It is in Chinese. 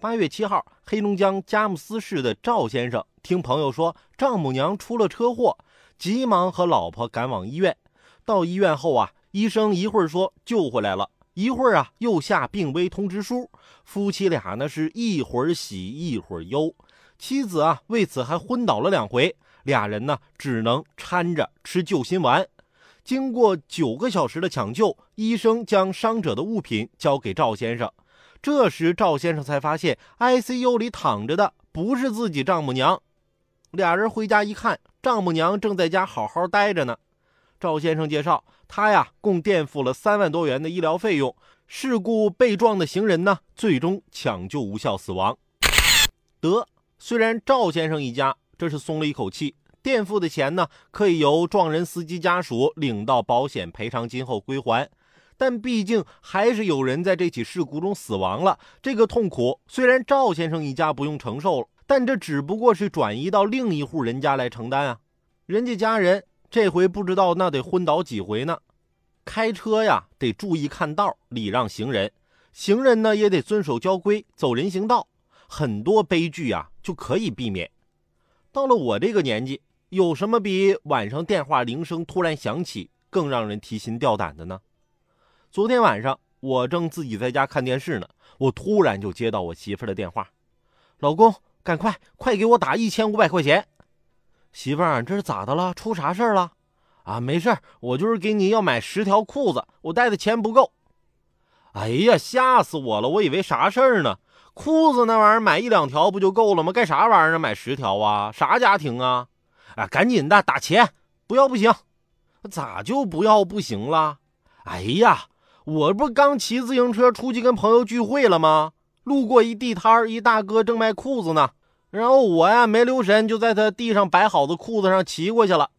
八月七号，黑龙江佳木斯市的赵先生听朋友说丈母娘出了车祸，急忙和老婆赶往医院。到医院后啊，医生一会儿说救回来了，一会儿啊又下病危通知书。夫妻俩呢是一会儿喜一会儿忧，妻子啊为此还昏倒了两回，俩人呢只能搀着吃救心丸。经过九个小时的抢救，医生将伤者的物品交给赵先生。这时，赵先生才发现 ICU 里躺着的不是自己丈母娘。俩人回家一看，丈母娘正在家好好待着呢。赵先生介绍，他呀共垫付了三万多元的医疗费用。事故被撞的行人呢，最终抢救无效死亡。得，虽然赵先生一家这是松了一口气，垫付的钱呢可以由撞人司机家属领到保险赔偿金后归还。但毕竟还是有人在这起事故中死亡了，这个痛苦虽然赵先生一家不用承受了，但这只不过是转移到另一户人家来承担啊。人家家人这回不知道那得昏倒几回呢。开车呀得注意看道，礼让行人；行人呢也得遵守交规，走人行道。很多悲剧啊就可以避免。到了我这个年纪，有什么比晚上电话铃声突然响起更让人提心吊胆的呢？昨天晚上，我正自己在家看电视呢，我突然就接到我媳妇的电话：“老公，赶快快给我打一千五百块钱！”媳妇儿，这是咋的了？出啥事儿了？啊，没事儿，我就是给你要买十条裤子，我带的钱不够。哎呀，吓死我了！我以为啥事儿呢？裤子那玩意儿买一两条不就够了吗？干啥玩意儿买十条啊？啥家庭啊？啊，赶紧的打钱，不要不行。咋就不要不行了？哎呀！我不刚骑自行车出去跟朋友聚会了吗？路过一地摊儿，一大哥正卖裤子呢。然后我呀没留神，就在他地上摆好的裤子上骑过去了。